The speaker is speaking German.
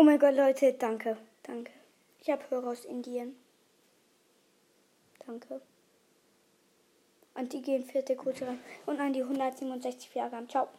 Oh mein Gott, Leute, danke. Danke. Ich habe Hörer aus Indien. Danke. Und die gehen vierte Kurse rein. Und an die 167 Jahre. Ciao.